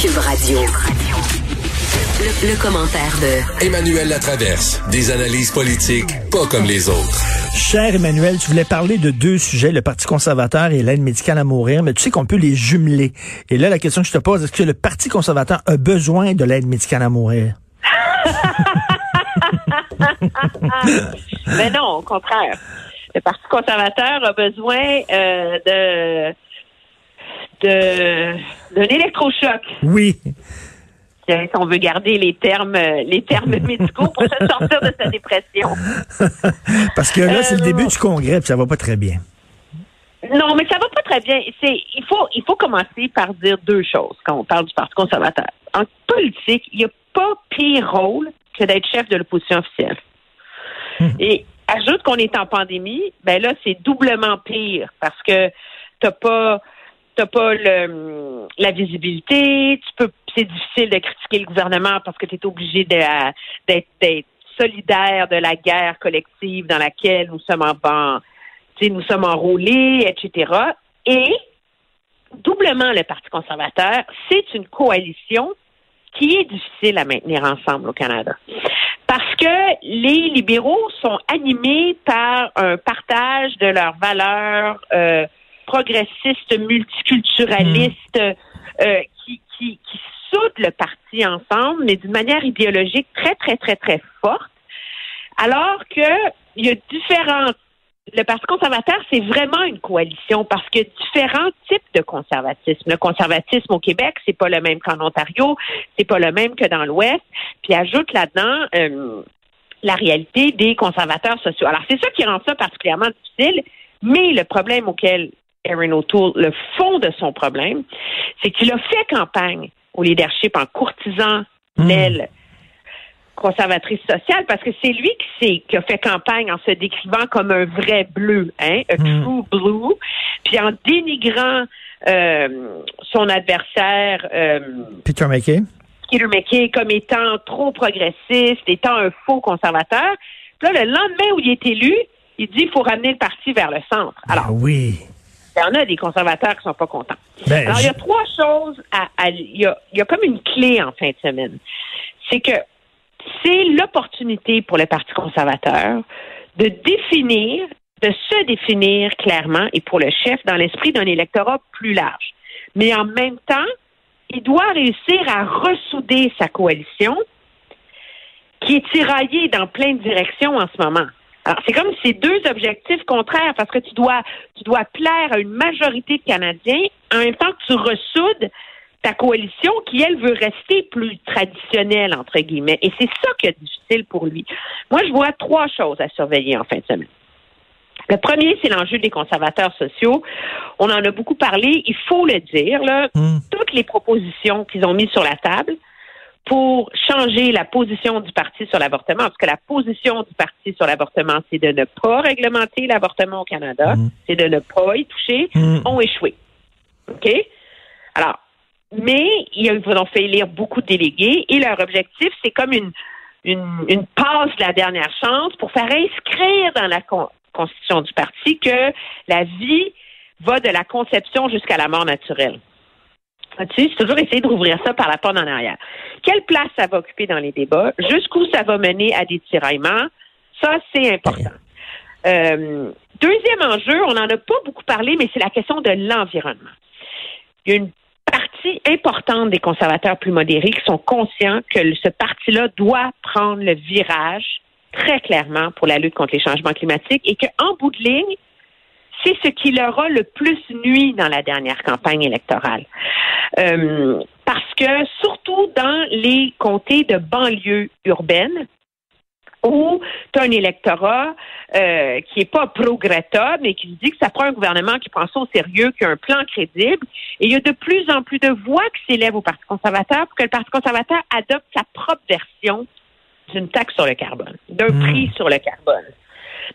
Cube Radio. Le, le commentaire de Emmanuel Latraverse. Des analyses politiques pas comme les autres. Cher Emmanuel, tu voulais parler de deux sujets, le Parti conservateur et l'aide médicale à mourir, mais tu sais qu'on peut les jumeler. Et là, la question que je te pose, est-ce que le Parti conservateur a besoin de l'aide médicale à mourir? Mais non, au contraire. Le Parti conservateur a besoin euh, de de d'un électrochoc. Oui. Si on veut garder les termes les termes médicaux pour se sortir de sa dépression. Parce que là, c'est le Euh, début du congrès, puis ça va pas très bien. Non, mais ça va pas très bien. C'est il faut il faut commencer par dire deux choses quand on parle du Parti conservateur. En politique, il n'y a pas pire rôle que d'être chef de l'opposition officielle. Et ajoute qu'on est en pandémie, ben là c'est doublement pire parce que t'as pas t'as pas la visibilité, tu peux c'est difficile de critiquer le gouvernement parce que tu es obligé d'être solidaire de la guerre collective dans laquelle nous sommes en nous sommes enrôlés, etc. Et doublement le Parti conservateur, c'est une coalition qui est difficile à maintenir ensemble au Canada. Parce que les libéraux sont animés par un partage de leurs valeurs euh, progressistes, multiculturalistes, euh, qui, qui, qui soudent le parti ensemble, mais d'une manière idéologique très, très, très, très forte. Alors que il y a différents le Parti conservateur, c'est vraiment une coalition parce que différents types de conservatisme. Le conservatisme au Québec, c'est pas le même qu'en Ontario, c'est pas le même que dans l'Ouest. Puis ajoute là-dedans euh, la réalité des conservateurs sociaux. Alors c'est ça qui rend ça particulièrement difficile. Mais le problème auquel Erin O'Toole, le fond de son problème, c'est qu'il a fait campagne au leadership en courtisant l'aile conservatrice sociale parce que c'est lui qui, qui a fait campagne en se décrivant comme un vrai bleu, hein, a Mm. true blue, puis en dénigrant euh, son adversaire euh, Peter McKay? Peter McKay comme étant trop progressiste, étant un faux conservateur. Puis là, le lendemain où il est élu, il dit qu'il faut ramener le parti vers le centre. Alors, Ah oui. Il y en a des conservateurs qui sont pas contents. Ben, Alors, il y a trois choses à, à- il, y a, il y a comme une clé en fin de semaine. C'est que c'est l'opportunité pour le Parti conservateur de définir, de se définir clairement et pour le chef dans l'esprit d'un électorat plus large. Mais en même temps, il doit réussir à ressouder sa coalition qui est tiraillée dans plein de directions en ce moment. Alors, c'est comme ces deux objectifs contraires parce que tu dois, tu dois plaire à une majorité de Canadiens en même temps que tu ressoudes ta coalition qui, elle, veut rester plus traditionnelle, entre guillemets. Et c'est ça qui est difficile pour lui. Moi, je vois trois choses à surveiller en fin de semaine. Le premier, c'est l'enjeu des conservateurs sociaux. On en a beaucoup parlé. Il faut le dire, là, Hmm. toutes les propositions qu'ils ont mises sur la table pour changer la position du parti sur l'avortement, parce que la position du parti sur l'avortement, c'est de ne pas réglementer l'avortement au Canada, Mm. c'est de ne pas y toucher, Mm. ont échoué. OK? Alors, mais ils ont fait élire beaucoup de délégués et leur objectif, c'est comme une, une, une passe de la dernière chance pour faire inscrire dans la con- constitution du parti que la vie va de la conception jusqu'à la mort naturelle. C'est toujours essayer de rouvrir ça par la porte en arrière. Quelle place ça va occuper dans les débats? Jusqu'où ça va mener à des tiraillements? Ça, c'est important. Euh, deuxième enjeu, on n'en a pas beaucoup parlé, mais c'est la question de l'environnement. Il y a une partie importante des conservateurs plus modérés qui sont conscients que ce parti-là doit prendre le virage très clairement pour la lutte contre les changements climatiques et qu'en bout de ligne, c'est ce qui leur a le plus nuit dans la dernière campagne électorale. Euh, parce que surtout dans les comtés de banlieue urbaine, où tu as un électorat euh, qui est pas pro-Greta, mais qui dit que ça prend un gouvernement qui prend ça au sérieux, qui a un plan crédible. Et il y a de plus en plus de voix qui s'élèvent au Parti conservateur pour que le Parti conservateur adopte sa propre version d'une taxe sur le carbone, d'un Hmm. prix sur le carbone.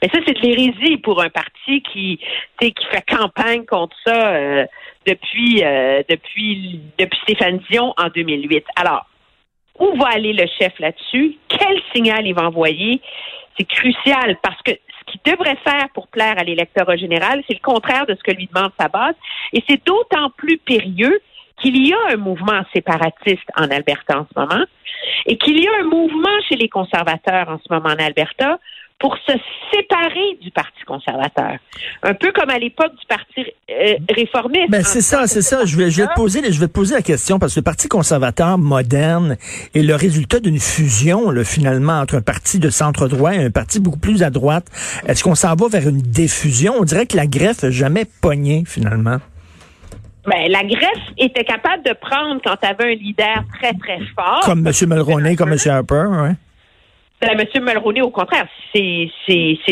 Mais ça, c'est de l'hérésie pour un parti qui, qui fait campagne contre ça euh, depuis, euh, depuis, depuis Stéphane Dion en 2008. Alors, où va aller le chef là-dessus? Quel signal il va envoyer? C'est crucial parce que ce qu'il devrait faire pour plaire à l'électorat général, c'est le contraire de ce que lui demande sa base. Et c'est d'autant plus périlleux qu'il y a un mouvement séparatiste en Alberta en ce moment et qu'il y a un mouvement chez les conservateurs en ce moment en Alberta pour se séparer du Parti conservateur. Un peu comme à l'époque du Parti euh, réformiste. Ben, c'est ça, c'est ça. Je vais, je vais te poser, je vais te poser la question parce que le Parti conservateur moderne est le résultat d'une fusion, là, finalement, entre un parti de centre droit et un parti beaucoup plus à droite. Est-ce qu'on s'en va vers une diffusion? On dirait que la greffe n'a jamais pogné, finalement. Ben, la greffe était capable de prendre quand tu avais un leader très, très fort. Comme M. Mulroney, comme M. Harper, ouais. Ben, M. Mulroney, au contraire, c'est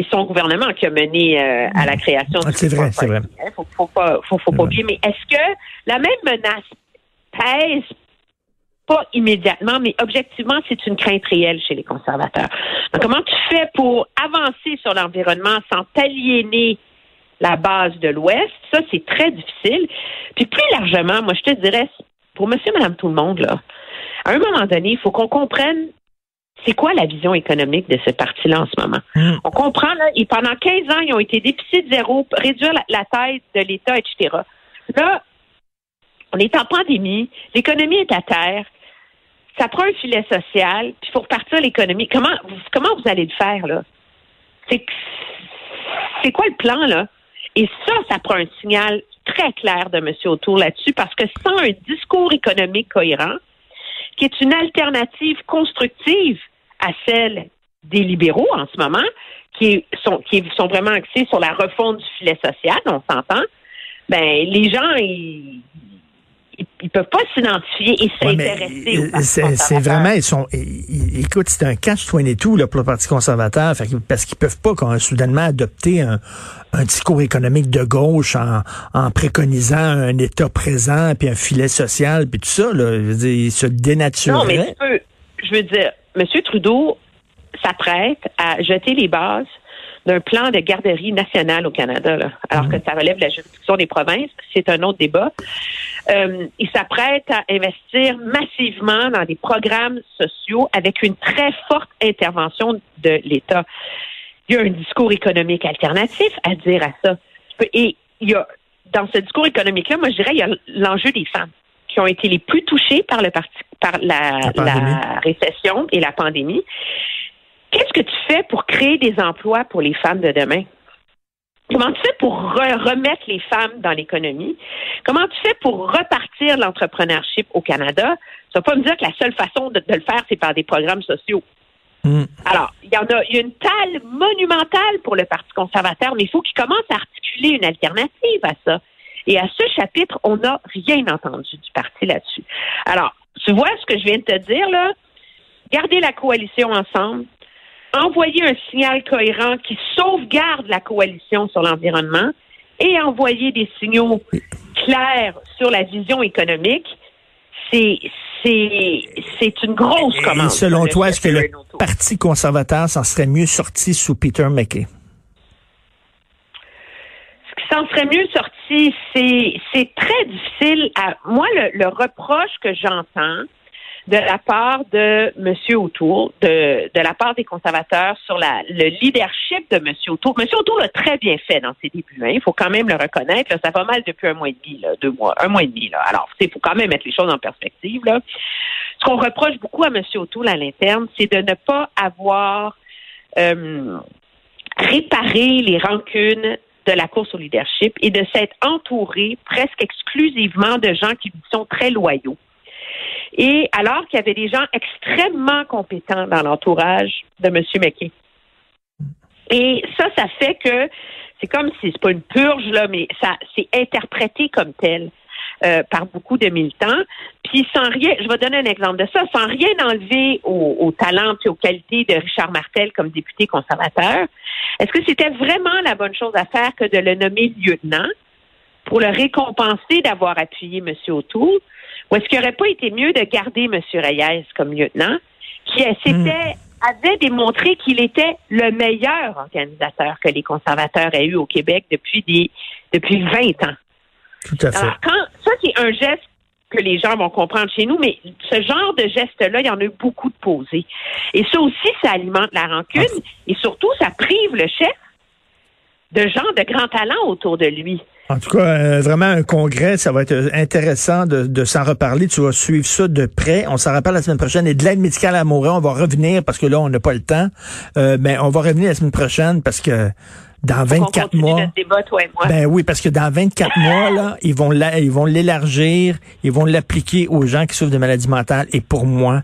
son gouvernement qui a mené euh, à la création ah, C'est vrai, c'est vrai. Il faut, faut pas, faut, faut pas oublier. Mais est-ce que la même menace pèse? Pas immédiatement, mais objectivement, c'est une crainte réelle chez les conservateurs. Donc, comment tu fais pour avancer sur l'environnement sans t'aliéner la base de l'Ouest? Ça, c'est très difficile. Puis plus largement, moi, je te dirais, pour monsieur, madame, tout le monde, là, à un moment donné, il faut qu'on comprenne c'est quoi la vision économique de ce parti-là en ce moment? Hmm. On comprend, là, et pendant 15 ans, ils ont été déficit zéro, réduire la, la taille de l'État, etc. Là, on est en pandémie, l'économie est à terre, ça prend un filet social, puis il faut repartir l'économie. Comment, comment vous allez le faire, là? C'est, c'est quoi le plan, là? Et ça, ça prend un signal très clair de M. Autour là-dessus, parce que sans un discours économique cohérent, qui est une alternative constructive à celle des libéraux en ce moment, qui sont, qui sont vraiment axés sur la refonte du filet social, on s'entend, ben les gens, ils, ils, peuvent pas s'identifier et s'intéresser ouais, C'est vraiment, ils sont, écoute, c'est un catch-22 là, pour le Parti conservateur, parce qu'ils peuvent pas quand, soudainement adopter un, un, discours économique de gauche en, en, préconisant un État présent, puis un filet social, puis tout ça. Là, je veux dire, ils se dénatureraient. Non, mais tu peux, je veux dire, M. Trudeau s'apprête à jeter les bases d'un plan de garderie nationale au Canada, là, alors que mhm. ça relève de la juridiction des provinces. C'est un autre débat. Euh, il s'apprête à investir massivement dans des programmes sociaux avec une très forte intervention de l'État. Il y a un discours économique alternatif à dire à ça. Et il y a, dans ce discours économique-là, moi, je dirais, il y a l'enjeu des femmes qui ont été les plus touchées par le parti, par la, la récession et la pandémie. Qu'est-ce que tu fais pour créer des emplois pour les femmes de demain? Comment tu fais pour remettre les femmes dans l'économie? Comment tu fais pour repartir l'entrepreneurship au Canada? Ça ne va pas me dire que la seule façon de, le faire, c'est par des programmes sociaux. Hmm. Alors, il y en a, il y a une talle monumentale pour le Parti conservateur, mais il faut qu'il commence à articuler une alternative à ça. Et à ce chapitre, on n'a rien entendu du parti là-dessus. Alors, tu vois ce que je viens de te dire, là? Garder la coalition ensemble, envoyer un signal cohérent qui sauvegarde la coalition sur l'environnement et envoyer des signaux clairs sur la vision économique, c'est c'est une grosse commande. Et selon toi, est-ce que le Parti conservateur s'en serait mieux sorti sous Peter McKay? S'en serait mieux sorti, c'est très difficile. Moi, le reproche que j'entends, de la part de M. O'Toole, de, la part des conservateurs sur la, le leadership de M. O'Toole. M. O'Toole a très bien fait dans ses débuts. Hein. Il faut quand même le reconnaître. Ça va mal depuis un mois et demi, deux mois, un mois et demi. Là. Alors, il faut quand même mettre les choses en perspective. Ce qu'on reproche beaucoup à M. O'Toole à l'interne, c'est de ne pas avoir euh, réparé les rancunes de la course au leadership et de s'être entouré presque exclusivement de gens qui sont très loyaux et alors qu'il y avait des gens extrêmement compétents dans l'entourage de M. McKay. Et ça, ça fait que c'est comme si c'est pas une purge, là, mais ça c'est interprété comme tel. Euh, par beaucoup de militants. Puis sans rien, je vais donner un exemple de ça, sans rien enlever au, au talent et aux qualités de Richard Martel comme député conservateur, est-ce que c'était vraiment la bonne chose à faire que de le nommer lieutenant pour le récompenser d'avoir appuyé M. O'Toole? Ou est-ce qu'il n'aurait pas été mieux de garder M. Reyes comme lieutenant, qui hmm. avait démontré qu'il était le meilleur organisateur que les conservateurs aient eu au Québec depuis des depuis 20 ans? Tout à fait. Alors, quand, ça, c'est un geste que les gens vont comprendre chez nous, mais ce genre de geste-là, il y en a eu beaucoup de posés. Et ça aussi, ça alimente la rancune et surtout, ça prive le chef de gens de grands talents autour de lui. En tout cas, euh, vraiment un congrès, ça va être intéressant de, de s'en reparler. Tu vas suivre ça de près. On s'en reparle la semaine prochaine. Et de l'aide médicale à mourir, on va revenir parce que là, on n'a pas le temps. Euh, mais on va revenir la semaine prochaine parce que dans 24 continue mois. débat, toi et moi. Ben oui, parce que dans 24 mois, là, ils vont la- ils vont l'élargir, ils vont l'appliquer aux gens qui souffrent de maladies mentales. Et pour moi,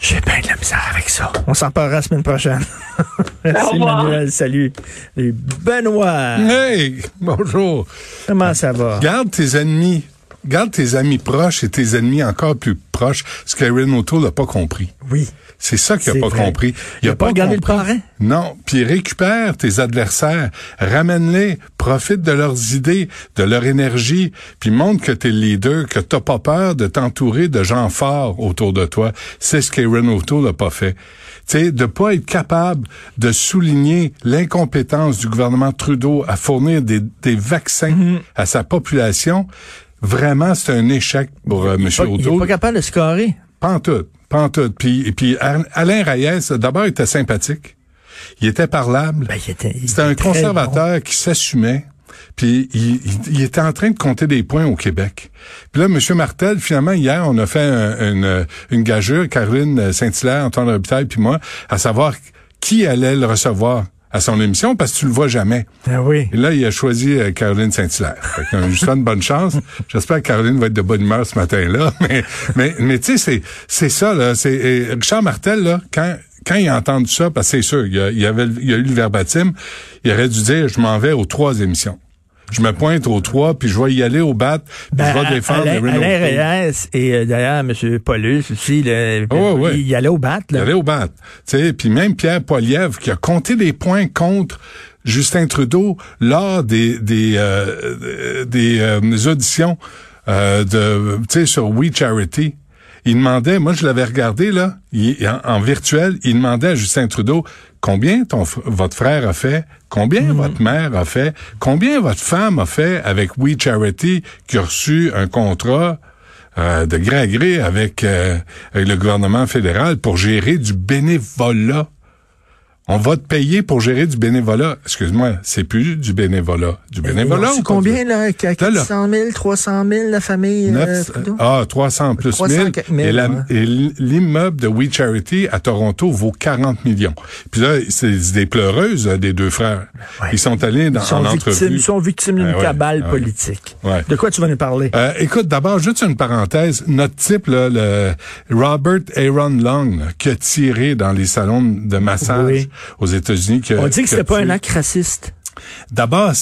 j'ai bien de la misère avec ça. On s'en parlera la semaine prochaine. Merci. Manuel. Salut. Et Benoît, Hey, bonjour. comment ça va? Garde tes ennemis. Garde tes amis proches et tes ennemis encore plus proches. Ce qu'Aaron O'Toole n'a pas compris. Oui. C'est ça qu'il n'a pas vrai. compris. Il a pas regardé le parrain? Non. Puis récupère tes adversaires, ramène-les, profite de leurs idées, de leur énergie, puis montre que t'es le leader, que t'as pas peur de t'entourer de gens forts autour de toi. C'est ce qu'Aaron O'Toole n'a pas fait. Tu sais, de pas être capable de souligner l'incompétence du gouvernement Trudeau à fournir des, des vaccins Mm-hmm. à sa population, vraiment, c'est un échec pour euh, M. Il est O'Toole. pas capable de se carrer. Pantoute, pantoute. Puis, et puis Alain Reyes, d'abord, était sympathique. Il était parlable. Ben, il était, il C'était était un conservateur qui s'assumait. Puis il, il- il était en train de compter des points au Québec. Puis là, M. Martel, finalement, hier, on a fait un- une, une gageure, Caroline Saint-Hilaire, Antoine Robitaille, puis moi, à savoir qui allait le recevoir à son émission, parce que tu le vois jamais. Ah oui. Et là, il a choisi euh, Caroline Saint-Hilaire. Je souhaite bonne chance. J'espère que Caroline va être de bonne humeur ce matin-là. Mais, mais, mais tu sais, c'est, c'est ça, là. C'est, et Richard Martel, là, quand, quand il a entendu ça, parce que c'est sûr, il y a, il y avait, il y a eu le verbatim, il aurait dû dire, je m'en vais aux trois émissions. Je me pointe aux trois, puis je vais y aller au bat, puis Ben, je vais défendre Erin Alain O'Toole. Reyes et euh, d'ailleurs M. Paulus aussi, Oh, il, il allait au bat. Il Là. allait au bat. Tu sais, puis même Pierre Poilievre qui a compté des points contre Justin Trudeau lors des des euh, des euh, auditions euh, de tu sais sur We Charity. Il demandait, moi je l'avais regardé là, il- en, en virtuel, il demandait à Justin Trudeau combien ton votre frère a fait, combien votre mère a fait, combien votre femme a fait avec We Charity qui a reçu un contrat euh, de gré à gré avec, euh, avec le gouvernement fédéral pour gérer du bénévolat? On va te payer pour gérer du bénévolat. Excuse-moi, c'est plus du bénévolat. Du bénévolat. C'est combien, là? Là, là. 400 000, 300 000, la famille euh, Neuf- Trudeau? ah, 300 plus 300 1000. quelques mille, et l'immeuble de We Charity à Toronto vaut 40 millions. Puis là, c'est des pleureuses euh, des deux frères. Ouais. Ils sont allés dans, Ils sont en victimes, entrevue. ils sont victimes d'une Ah ouais, cabale ah politique. Ouais. De quoi tu vas nous parler? Euh, écoute, d'abord, juste une parenthèse. Notre type, là, le Robert Aaron Long, là, qui a tiré dans les salons de massage Oui. Aux États-Unis. On dit que c'était pas un acte raciste. D'abord,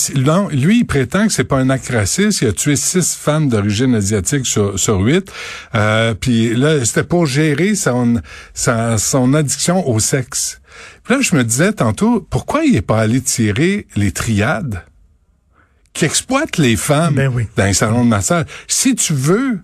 lui, il prétend que c'est pas un acte raciste. Il a tué six femmes d'origine asiatique sur, sur huit. Euh, puis là, c'était pour gérer son, addiction au sexe. Puis là, je me disais tantôt, pourquoi il est pas allé tirer les triades qui exploitent les femmes Ben oui. dans les salons de massage? Si tu veux,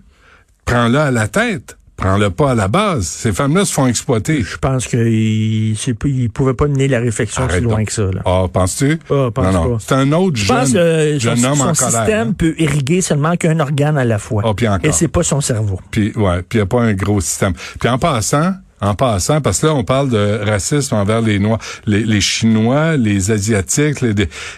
prends-le à la tête. Prends-le pas à la base. Ces femmes-là se font exploiter. Je pense qu'il ne pouvait pas mener la réflexion Arrête plus loin donc. que ça. Là. Ah, penses-tu? Ah, pense non, non. pas. C'est un autre Je jeune, pense que son, homme son en colère. système hein. peut irriguer seulement qu'un organe à la fois. Ah, puis encore. Et c'est pas son cerveau. Puis ouais, puis il n'y a pas un gros système. Puis en passant, en passant, parce que là, on parle de racisme envers les Noirs, les, les Chinois, les Asiatiques, les-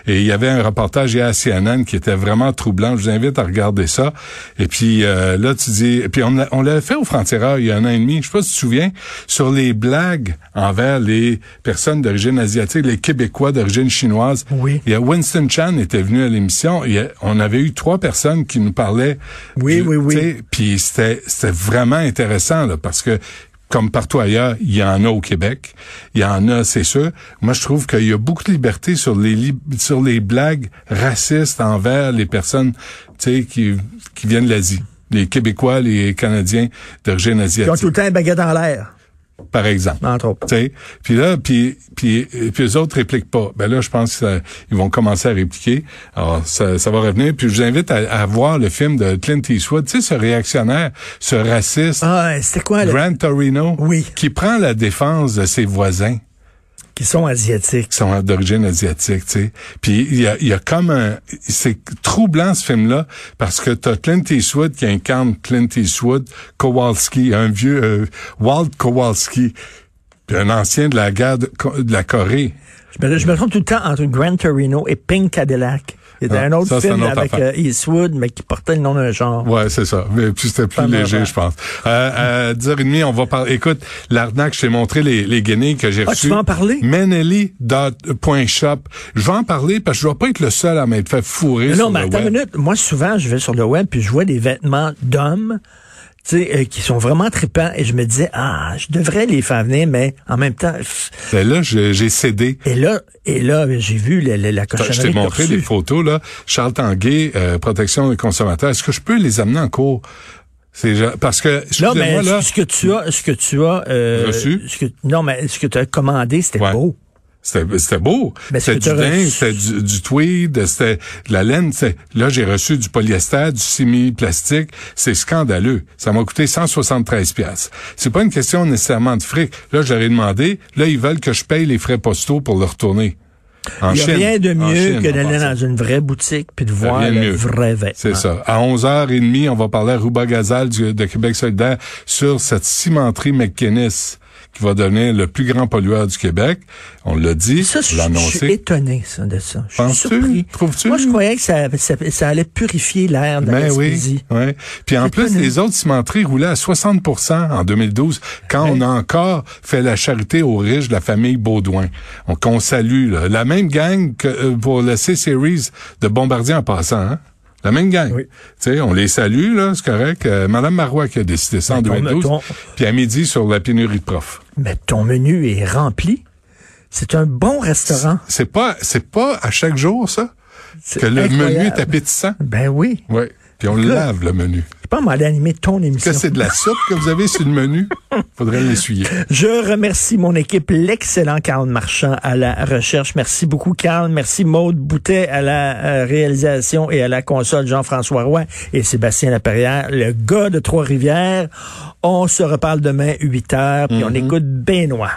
et il y avait un reportage hier à CNN qui était vraiment troublant. Je vous invite à regarder ça. Et puis euh, là, tu dis, et puis on, l'a- on l'avait fait au Frontières il y a un an et demi, je sais pas si tu te souviens, sur les blagues envers les personnes d'origine asiatique, les Québécois d'origine chinoise. Oui. Il y a Winston Chan était venu à l'émission. On avait eu trois personnes qui nous parlaient. Oui, oui, oui. sais, puis c'était c'était vraiment intéressant là, parce que comme partout ailleurs, il y en a au Québec, il y en a, c'est sûr. Moi, je trouve qu'il y a beaucoup de liberté sur les sur les blagues racistes envers les personnes, tu sais, qui qui viennent de l'Asie, les Québécois, les Canadiens d'origine Ils ont asiatique, tout le temps baguette en l'air, par exemple. entre autres. Puis là, puis puis puis les autres répliquent pas. Ben là, je pense qu'ils vont commencer à répliquer. Alors ça, ça va revenir. Puis je vous invite à, à voir le film de Clint Eastwood. Tu sais, ce réactionnaire, ce raciste, Ah, c'était quoi, là? Grant Torino, Oui. qui prend la défense de ses voisins Qui sont asiatiques. qui sont d'origine asiatique, tu sais. Puis il y a, y a comme un... C'est troublant, ce film-là, parce que t'as Clint Eastwood qui incarne Clint Eastwood, Kowalski, un vieux... euh, Walt Kowalski, puis un ancien de la guerre de, de la Corée. Je me, je me trompe tout le temps entre Grand Torino et Pink Cadillac. C'était Ah, un autre ça, film autre avec affaire. euh, Eastwood, mais qui portait le nom d'un genre. Ouais, c'est ça. Mais puis c'était plus léger, je pense. Euh, à 10h30, on va parler. Écoute, l'arnaque, je t'ai montré les, les guenilles que j'ai Ah, reçues. tu vas en parler? Menelli.shop. Je vais en parler parce que je dois pas être le seul à m'être fait fourrer Mais sur non, mais le attends une minute. Moi, souvent, je vais sur le web puis je vois des vêtements d'hommes, tu sais, euh, qui sont vraiment tripants et je me disais, ah, je devrais les faire venir, mais en même temps. Ben là, j'ai cédé. et là, et là, j'ai vu la, la, la cochonnerie Je t'ai montré des photos, là. Charles Tanguay, euh, protection des consommateurs. Est-ce que je peux les amener en cours? Parce que, Non, mais là. ce que tu as, ce que tu as, euh, Reçu? ce que, non, mais ce que tu as commandé, c'était Ouais. beau. C'était beau. Ce C'était du reçu- c'était du, du tweed, c'était de la laine. Là, j'ai reçu du polyester, du semi-plastique. C'est scandaleux. Ça m'a coûté 173 pièces. C'est pas une question nécessairement de fric. Là, j'aurais demandé. Là, ils veulent que je paye les frais postaux pour le retourner. En Il n'y a Chine. rien de mieux Chine, que d'aller dans une vraie boutique puis de voir le mieux. vrai vêtement. C'est ça. À 11h30, on va parler à Rouba Gazal du- de Québec solidaire sur cette cimenterie McKinnis qui va devenir le plus grand pollueur du Québec. On l'a dit, Ça, on je, l'a je suis annoncé. étonné, ça, de ça. Je suis surpris. Trouves-tu? Moi, je croyais que ça, ça, ça allait purifier l'air de la Ben oui, Gaspésie. ouais. Puis en plus, les autres cimenteries roulaient à 60% en 2012, quand on a encore fait la charité aux riches de la famille Baudouin. On, qu'on salue, là. La même gang que euh, pour le C-Series de Bombardier en passant, hein? La même gang. Oui. Tu sais, on les salue, là, c'est correct. Euh, Madame Marois qui a décidé ça en Ben, ton- 2012. ton- Puis à midi, sur la pénurie de profs. Mais ton menu est rempli. C'est un bon restaurant. C'est pas, c'est pas à chaque jour, ça? Que le menu est appétissant? Ben oui. Oui. Puis on le lave, le menu. Je peux demander d'animer ton émission. Que c'est de la soupe que vous avez sur le menu? Faudrait l'essuyer. Je remercie mon équipe, l'excellent Carl Marchand à la recherche. Merci beaucoup, Carl. Merci, Maude Boutet à la euh, réalisation et à la console, Jean-François Roy et Sébastien Laperrière, le gars de Trois-Rivières. On se reparle demain, 8 heures, puis on écoute Benoît.